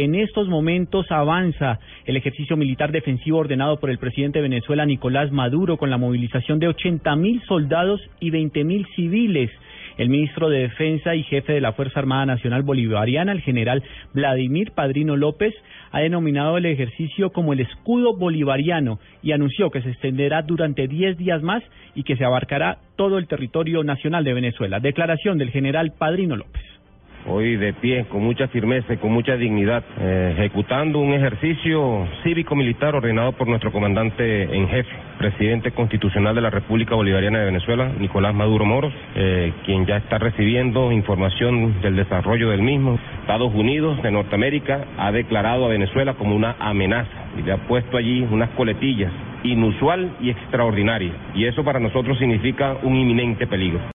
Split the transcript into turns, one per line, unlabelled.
En estos momentos avanza el ejercicio militar defensivo ordenado por el presidente de Venezuela, Nicolás Maduro, con la movilización de 80 mil soldados y 20 mil civiles. El ministro de Defensa y jefe de la Fuerza Armada Nacional Bolivariana, el general Vladimir Padrino López, ha denominado el ejercicio como el escudo bolivariano y anunció que se extenderá durante 10 días más y que se abarcará todo el territorio nacional de Venezuela. Declaración del general Padrino López
hoy de pie, con mucha firmeza y con mucha dignidad, eh, ejecutando un ejercicio cívico-militar ordenado por nuestro comandante en jefe, presidente constitucional de la República Bolivariana de Venezuela, Nicolás Maduro Moros, eh, quien ya está recibiendo información del desarrollo del mismo. Estados Unidos de Norteamérica ha declarado a Venezuela como una amenaza y le ha puesto allí unas coletillas inusual y extraordinaria, y eso para nosotros significa un inminente peligro.